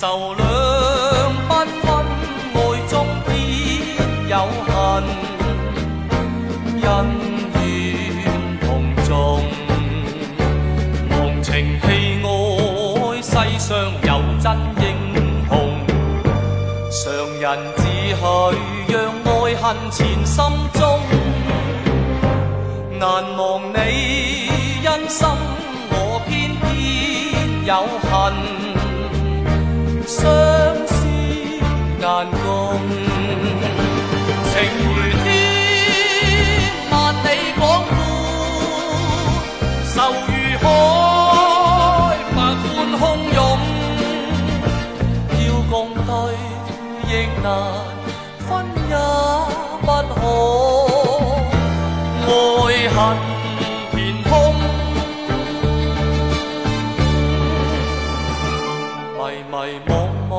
愁两不分，爱中必有恨，恩怨同重，忘情。弃爱，世上有真英雄，常人只许让爱恨缠心中，难忘你恩心，我偏偏有恨。亦难分，也不可。爱恨填空，迷迷惘惘，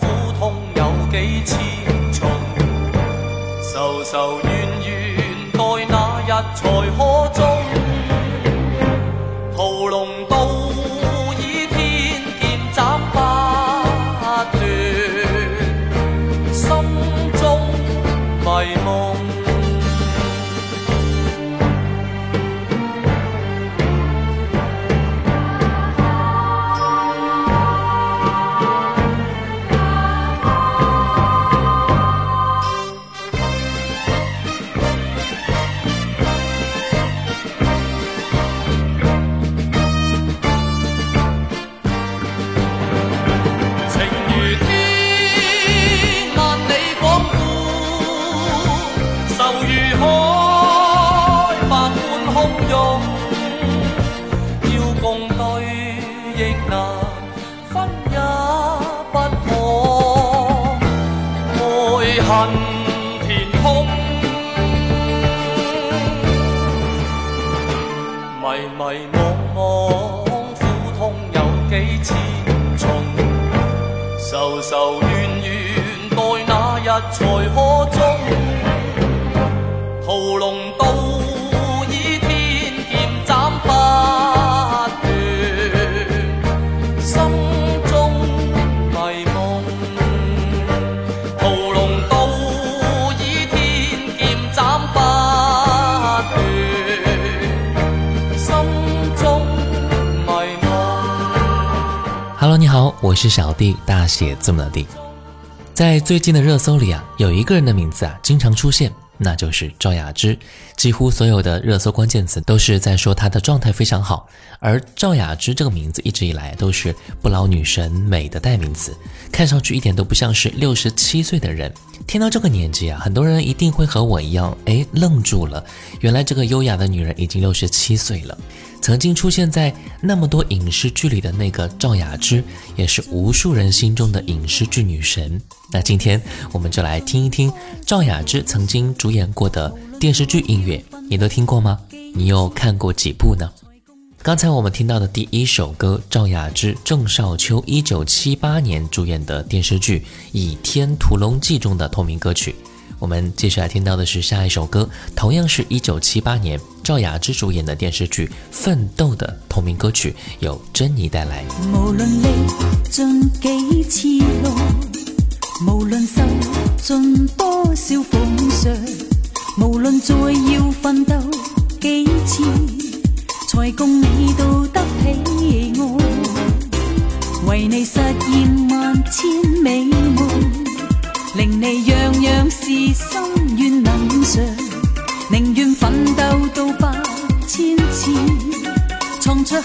苦痛有几千重，愁愁怨怨，待那日才可终。是小弟，大写字母的弟。在最近的热搜里啊，有一个人的名字啊经常出现，那就是赵雅芝。几乎所有的热搜关键词都是在说她的状态非常好。而赵雅芝这个名字一直以来都是不老女神美的代名词，看上去一点都不像是六十七岁的人。听到这个年纪啊，很多人一定会和我一样，哎，愣住了。原来这个优雅的女人已经六十七岁了。曾经出现在那么多影视剧里的那个赵雅芝，也是无数人心中的影视剧女神。那今天我们就来听一听赵雅芝曾经主演过的电视剧音乐，你都听过吗？你又看过几部呢？刚才我们听到的第一首歌，赵雅芝、郑少秋一九七八年主演的电视剧《倚天屠龙记》中的同名歌曲，我们接下来听到的是下一首歌，同样是一九七八年赵雅芝主演的电视剧《奋斗》的同名歌曲，由珍妮带来。無論歷盡幾次路，無論受盡多少諷刺，無論再要奮鬥幾次，才共你到得起我，為你實現萬千美夢。令你样样事心愿能偿，宁愿奋斗到百千次，创出幸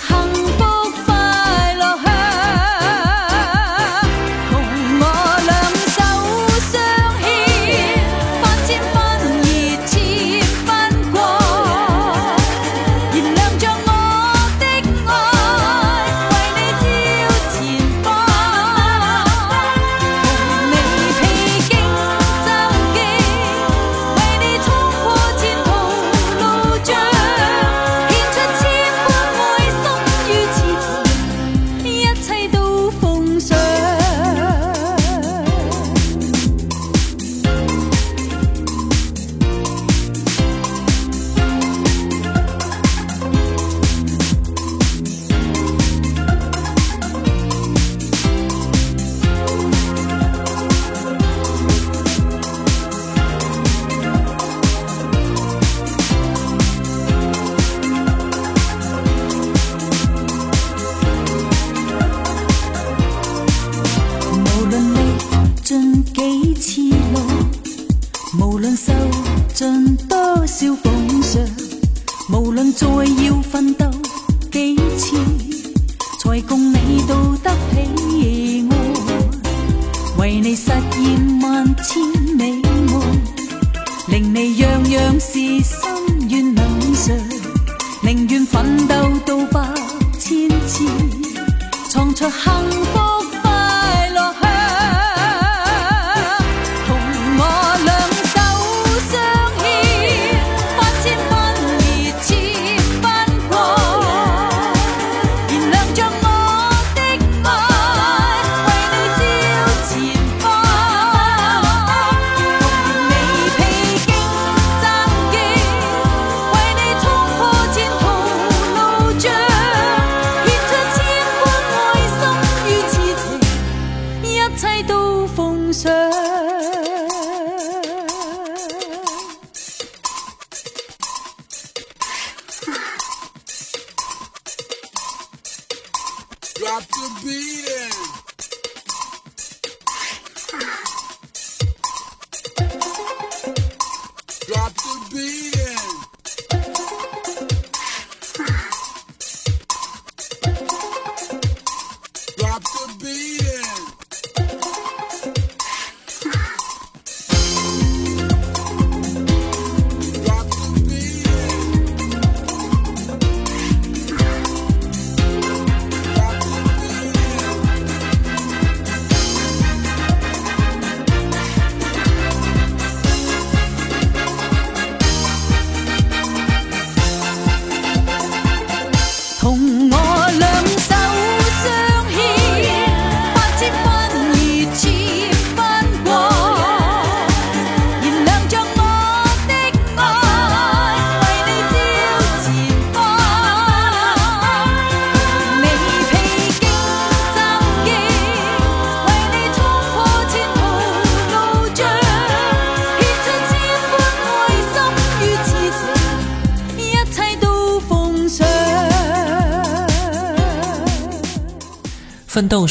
福。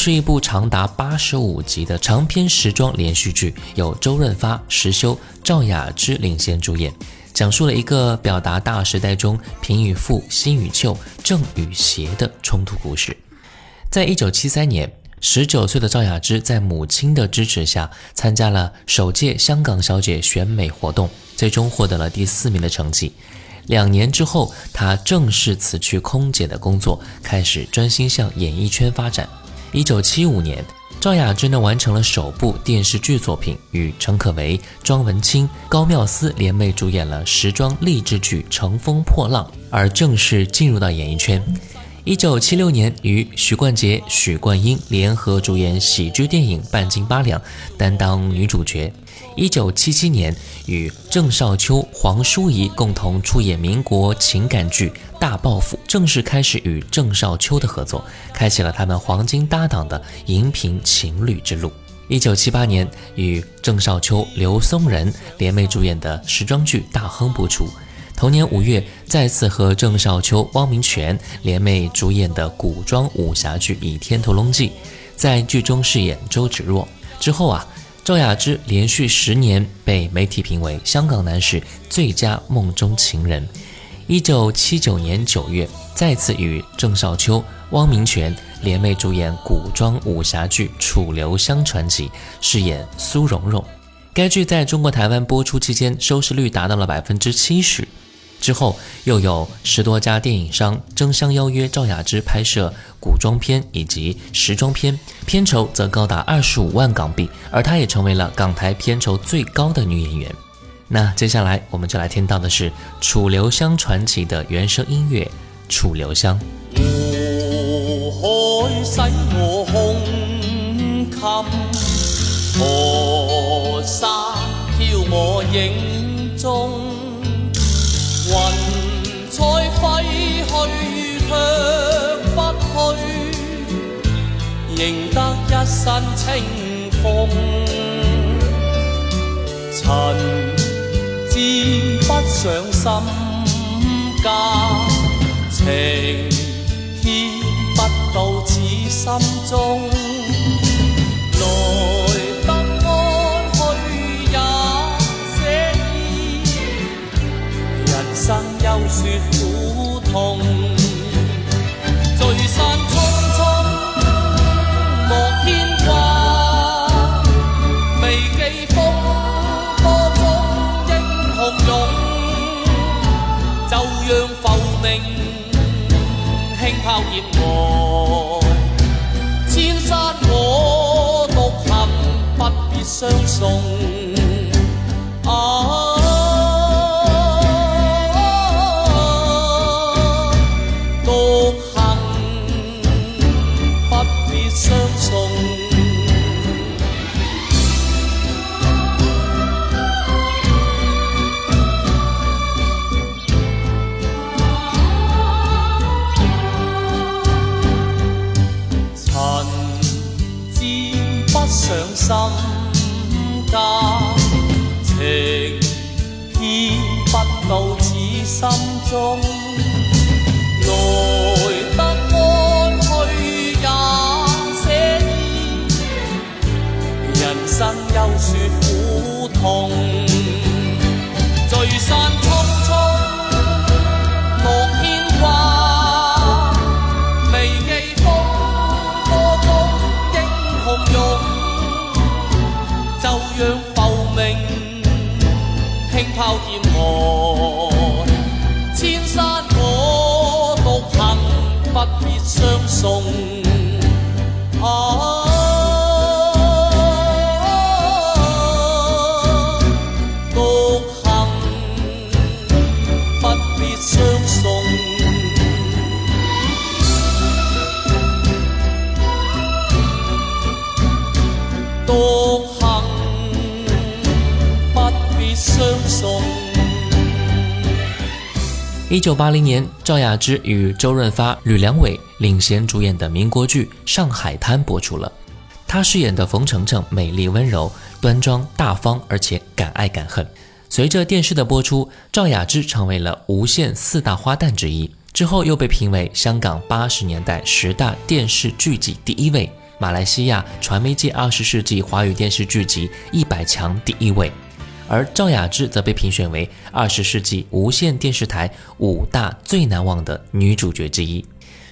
是一部长达八十五集的长篇时装连续剧，由周润发、石修、赵雅芝领衔主演，讲述了一个表达大时代中贫与富、新与旧、正与邪的冲突故事。在一九七三年，十九岁的赵雅芝在母亲的支持下，参加了首届香港小姐选美活动，最终获得了第四名的成绩。两年之后，她正式辞去空姐的工作，开始专心向演艺圈发展。一九七五年，赵雅芝呢完成了首部电视剧作品，与陈可为、庄文清、高妙思联袂主演了时装励志剧《乘风破浪》，而正式进入到演艺圈。一九七六年与许冠杰、许冠英联合主演喜剧电影《半斤八两》，担当女主角。一九七七年与郑少秋、黄淑仪共同出演民国情感剧《大报复》，正式开始与郑少秋的合作，开启了他们黄金搭档的荧屏情侣之路。一九七八年与郑少秋、刘松仁联袂主演的时装剧《大亨》播出。同年五月，再次和郑少秋、汪明荃联袂主演的古装武侠剧《倚天屠龙记》，在剧中饰演周芷若。之后啊。赵雅芝连续十年被媒体评为香港男士最佳梦中情人。一九七九年九月，再次与郑少秋、汪明荃联袂主演古装武侠剧《楚留香传奇》，饰演苏蓉蓉。该剧在中国台湾播出期间，收视率达到了百分之七十。之后又有十多家电影商争相邀约赵雅芝拍摄古装片以及时装片，片酬则高达二十五万港币，而她也成为了港台片酬最高的女演员。那接下来我们就来听到的是《楚留香传奇》的原声音乐《楚留香》。湖海使我胸襟，河沙飘我影中。挥去却不去，赢得一身清风。尘沾不上心间，情牵不到此心中。痛，聚散匆匆，莫牵挂。未记风波中英雄勇，就让浮名轻抛剑河。千山我独行，不必相送。心中来得安去也写意人生有说苦痛聚散一九八零年，赵雅芝与周润发、吕良伟领衔主演的民国剧《上海滩》播出了。她饰演的冯程程美丽温柔、端庄大方，而且敢爱敢恨。随着电视的播出，赵雅芝成为了无线四大花旦之一。之后又被评为香港八十年代十大电视剧集第一位，马来西亚传媒界二十世纪华语电视剧集一百强第一位。而赵雅芝则被评选为二十世纪无线电视台五大最难忘的女主角之一。《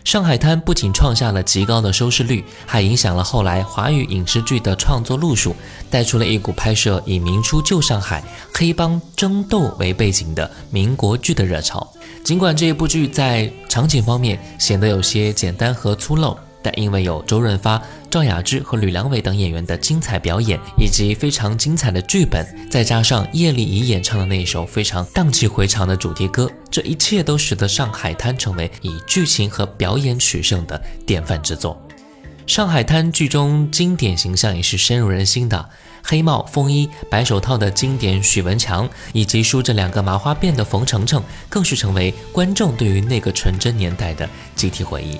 上海滩》不仅创下了极高的收视率，还影响了后来华语影视剧的创作路数，带出了一股拍摄以明初旧上海黑帮争斗为背景的民国剧的热潮。尽管这一部剧在场景方面显得有些简单和粗陋，但因为有周润发、赵雅芝和吕良伟等演员的精彩表演，以及非常精彩的剧本，再加上叶丽仪演唱的那一首非常荡气回肠的主题歌，这一切都使得《上海滩》成为以剧情和表演取胜的典范之作。《上海滩》剧中经典形象也是深入人心的，黑帽、风衣、白手套的经典许文强，以及梳着两个麻花辫的冯程程，更是成为观众对于那个纯真年代的集体回忆。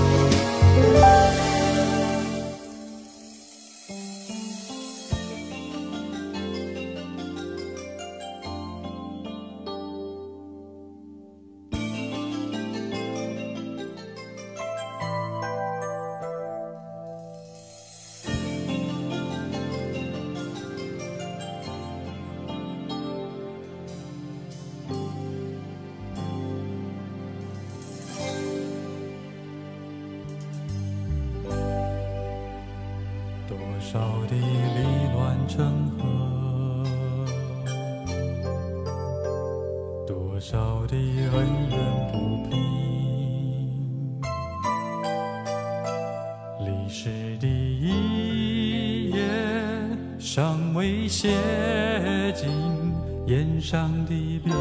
多少的恩怨不平，历史的一页尚未写尽，眼上的笔。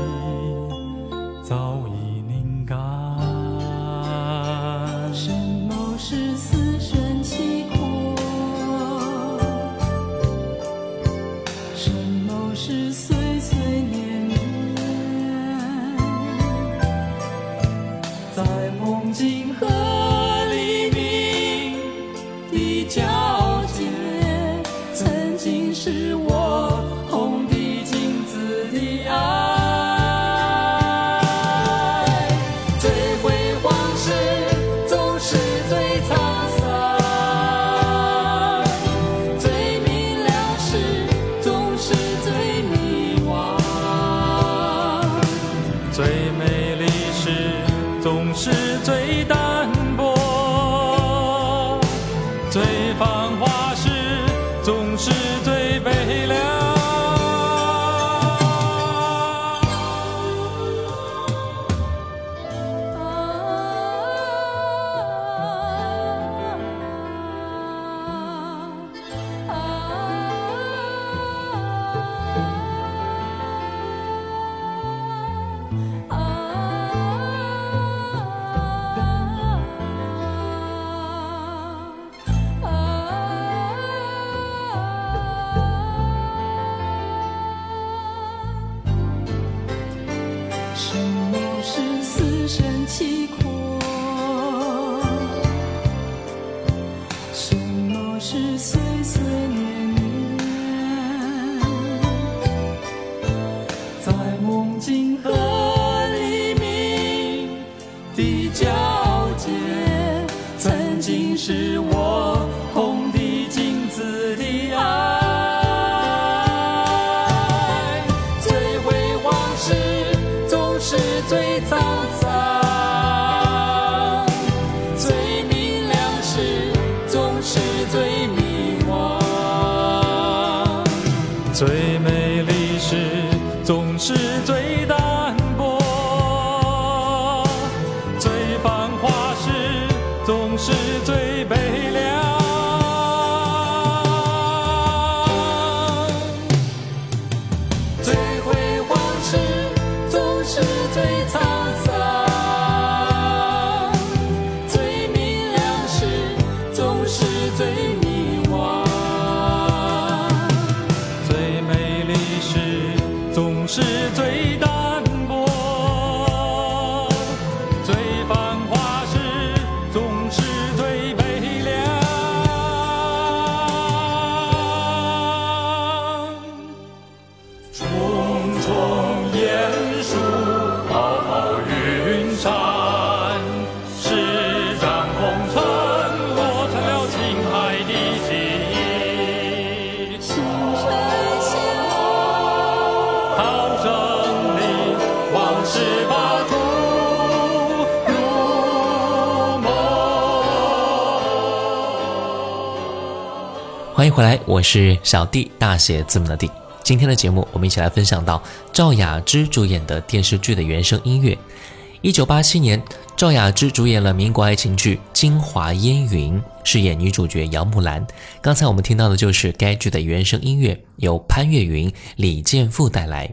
回来，我是小弟，大写字母的弟。今天的节目，我们一起来分享到赵雅芝主演的电视剧的原声音乐。一九八七年，赵雅芝主演了民国爱情剧《京华烟云》，饰演女主角杨木兰。刚才我们听到的就是该剧的原声音乐，由潘越云、李健富带来。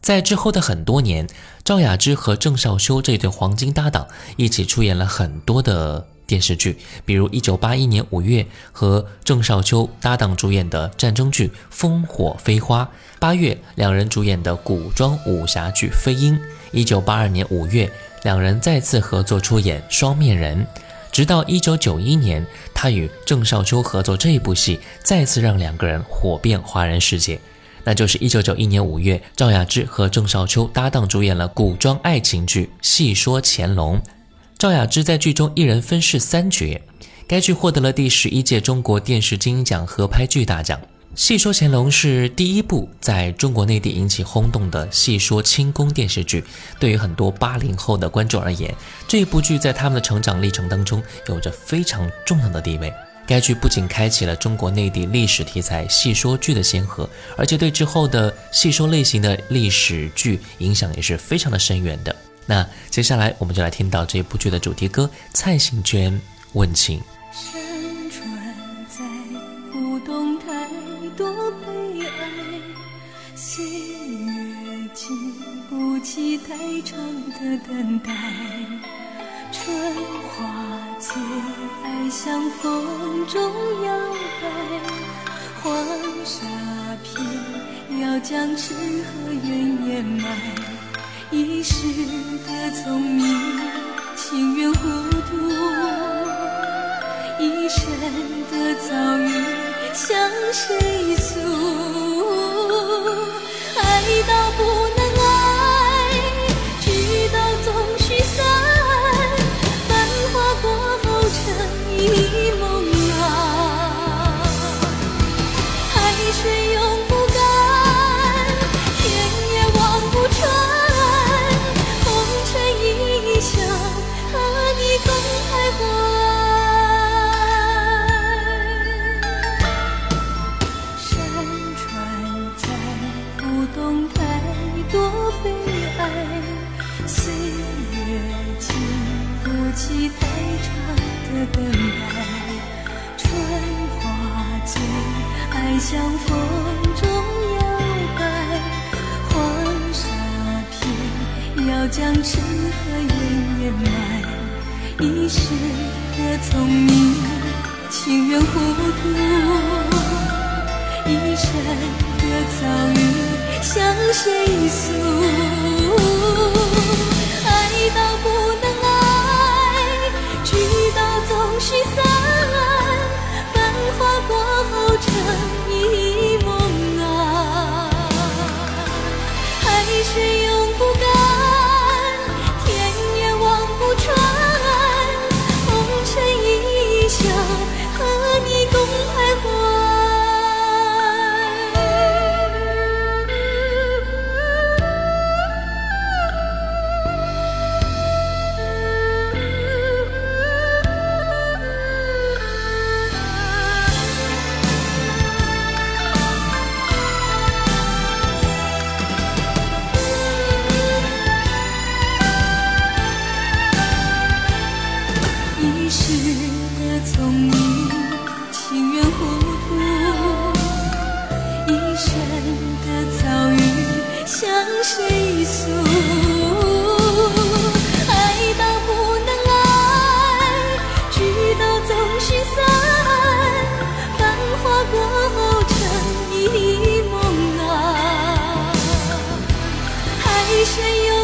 在之后的很多年，赵雅芝和郑少秋这对黄金搭档一起出演了很多的。电视剧，比如一九八一年五月和郑少秋搭档主演的战争剧《烽火飞花》，八月两人主演的古装武侠剧《飞鹰》，一九八二年五月两人再次合作出演《双面人》，直到一九九一年，他与郑少秋合作这一部戏，再次让两个人火遍华人世界，那就是一九九一年五月，赵雅芝和郑少秋搭档主演了古装爱情剧《戏说乾隆》。赵雅芝在剧中一人分饰三角，该剧获得了第十一届中国电视金鹰奖合拍剧大奖。《戏说乾隆》是第一部在中国内地引起轰动的戏说清宫电视剧，对于很多八零后的观众而言，这部剧在他们的成长历程当中有着非常重要的地位。该剧不仅开启了中国内地历史题材戏说剧的先河，而且对之后的戏说类型的历史剧影响也是非常的深远的。那接下来我们就来听到这部剧的主题歌蔡幸娟《问情》。山川在不动太多悲哀，岁月经不起太长的等待。春花最爱向风中摇摆，黄沙片要将痴和怨掩埋。一世的聪明，情愿糊涂；一生的遭遇，向谁诉？爱到不 you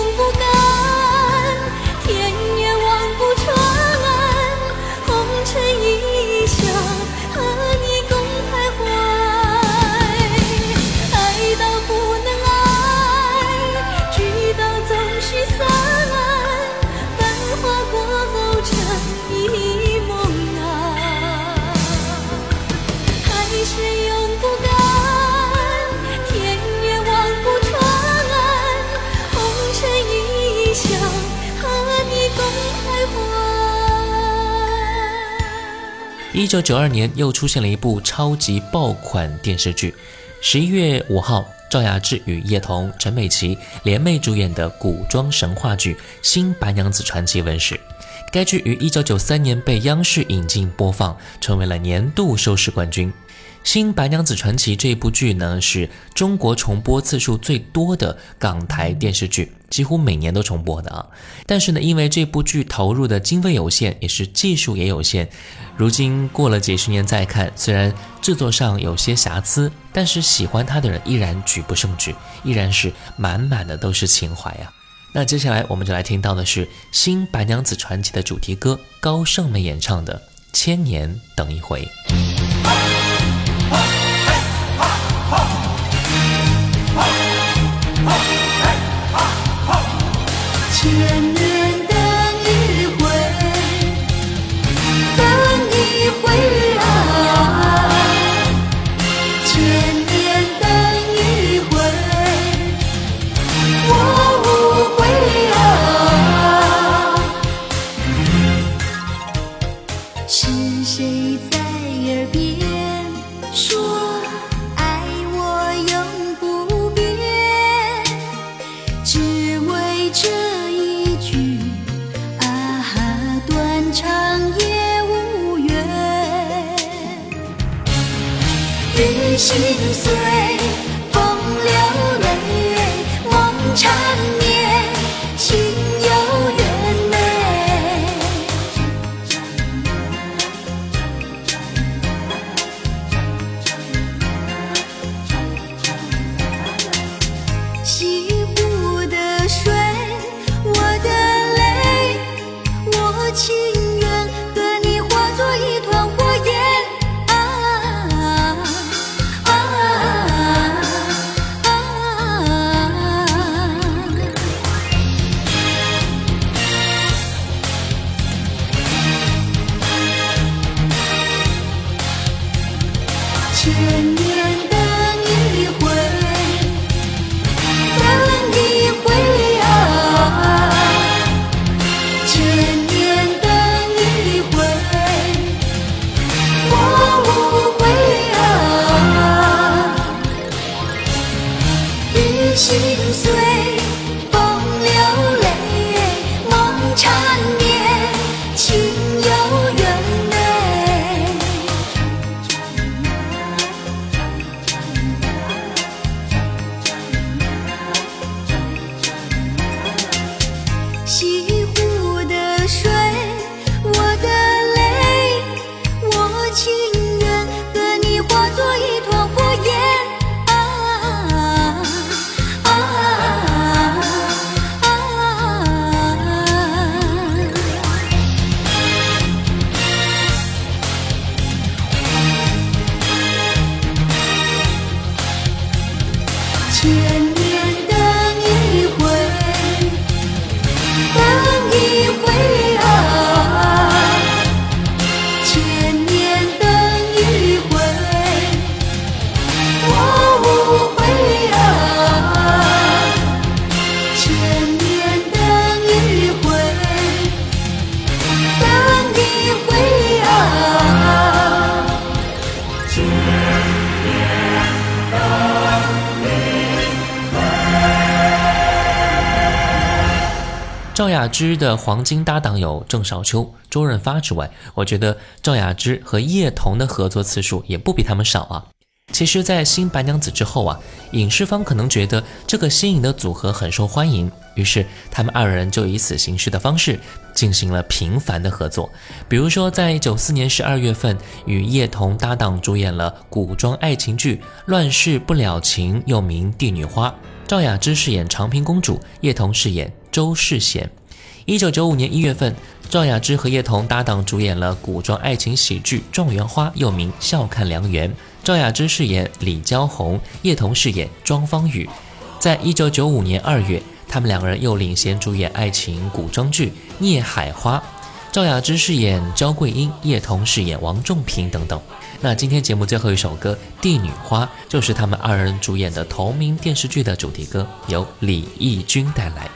一九九二年又出现了一部超级爆款电视剧，十一月五号，赵雅芝与叶童、陈美琪联袂主演的古装神话剧《新白娘子传奇》问世。该剧于一九九三年被央视引进播放，成为了年度收视冠军。《新白娘子传奇》这部剧呢，是中国重播次数最多的港台电视剧，几乎每年都重播的啊。但是呢，因为这部剧投入的经费有限，也是技术也有限，如今过了几十年再看，虽然制作上有些瑕疵，但是喜欢它的人依然举不胜举，依然是满满的都是情怀呀。那接下来我们就来听到的是《新白娘子传奇》的主题歌，高胜美演唱的《千年等一回》。切心碎，赵雅芝的黄金搭档有郑少秋、周润发之外，我觉得赵雅芝和叶童的合作次数也不比他们少啊。其实，在《新白娘子》之后啊，影视方可能觉得这个新颖的组合很受欢迎，于是他们二人就以此形式的方式进行了频繁的合作。比如说，在九四年十二月份，与叶童搭档主演了古装爱情剧《乱世不了情》，又名《帝女花》。赵雅芝饰演长平公主，叶童饰演周世贤。一九九五年一月份，赵雅芝和叶童搭档主演了古装爱情喜剧《状元花》，又名《笑看良缘》。赵雅芝饰演李娇红，叶童饰演庄芳雨。在一九九五年二月，他们两个人又领衔主演爱情古装剧《孽海花》，赵雅芝饰演焦桂英，叶童饰演王仲平等等。那今天节目最后一首歌《帝女花》就是他们二人主演的同名电视剧的主题歌，由李翊君带来。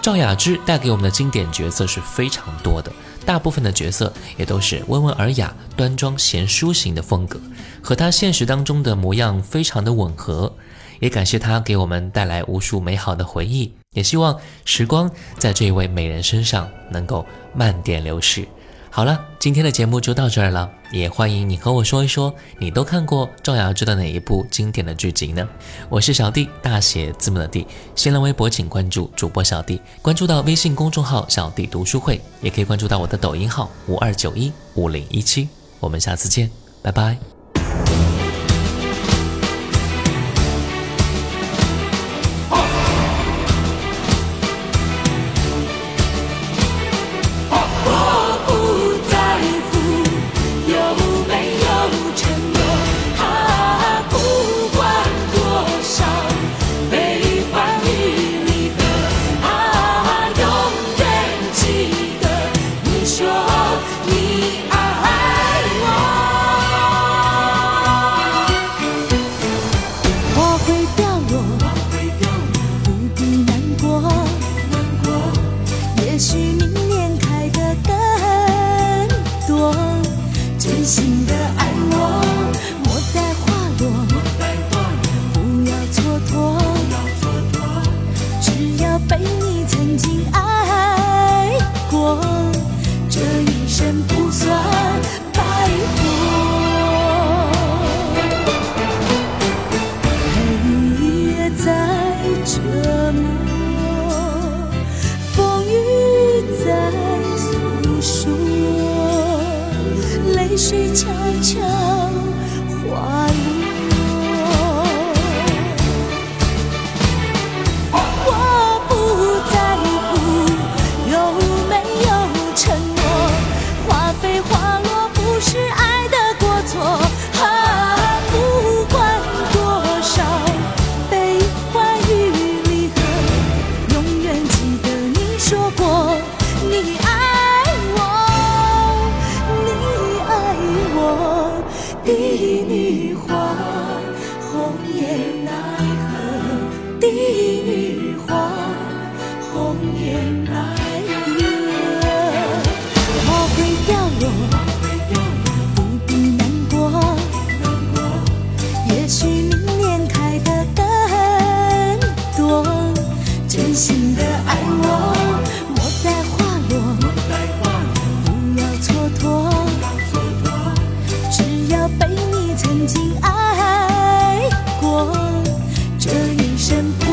赵雅芝带给我们的经典角色是非常多的，大部分的角色也都是温文尔雅、端庄贤淑型的风格，和她现实当中的模样非常的吻合。也感谢她给我们带来无数美好的回忆，也希望时光在这位美人身上能够慢点流逝。好了，今天的节目就到这儿了，也欢迎你和我说一说，你都看过赵雅芝的哪一部经典的剧集呢？我是小弟，大写字母的弟。新浪微博请关注主播小弟，关注到微信公众号小弟读书会，也可以关注到我的抖音号五二九一五零一七。我们下次见，拜拜。Russian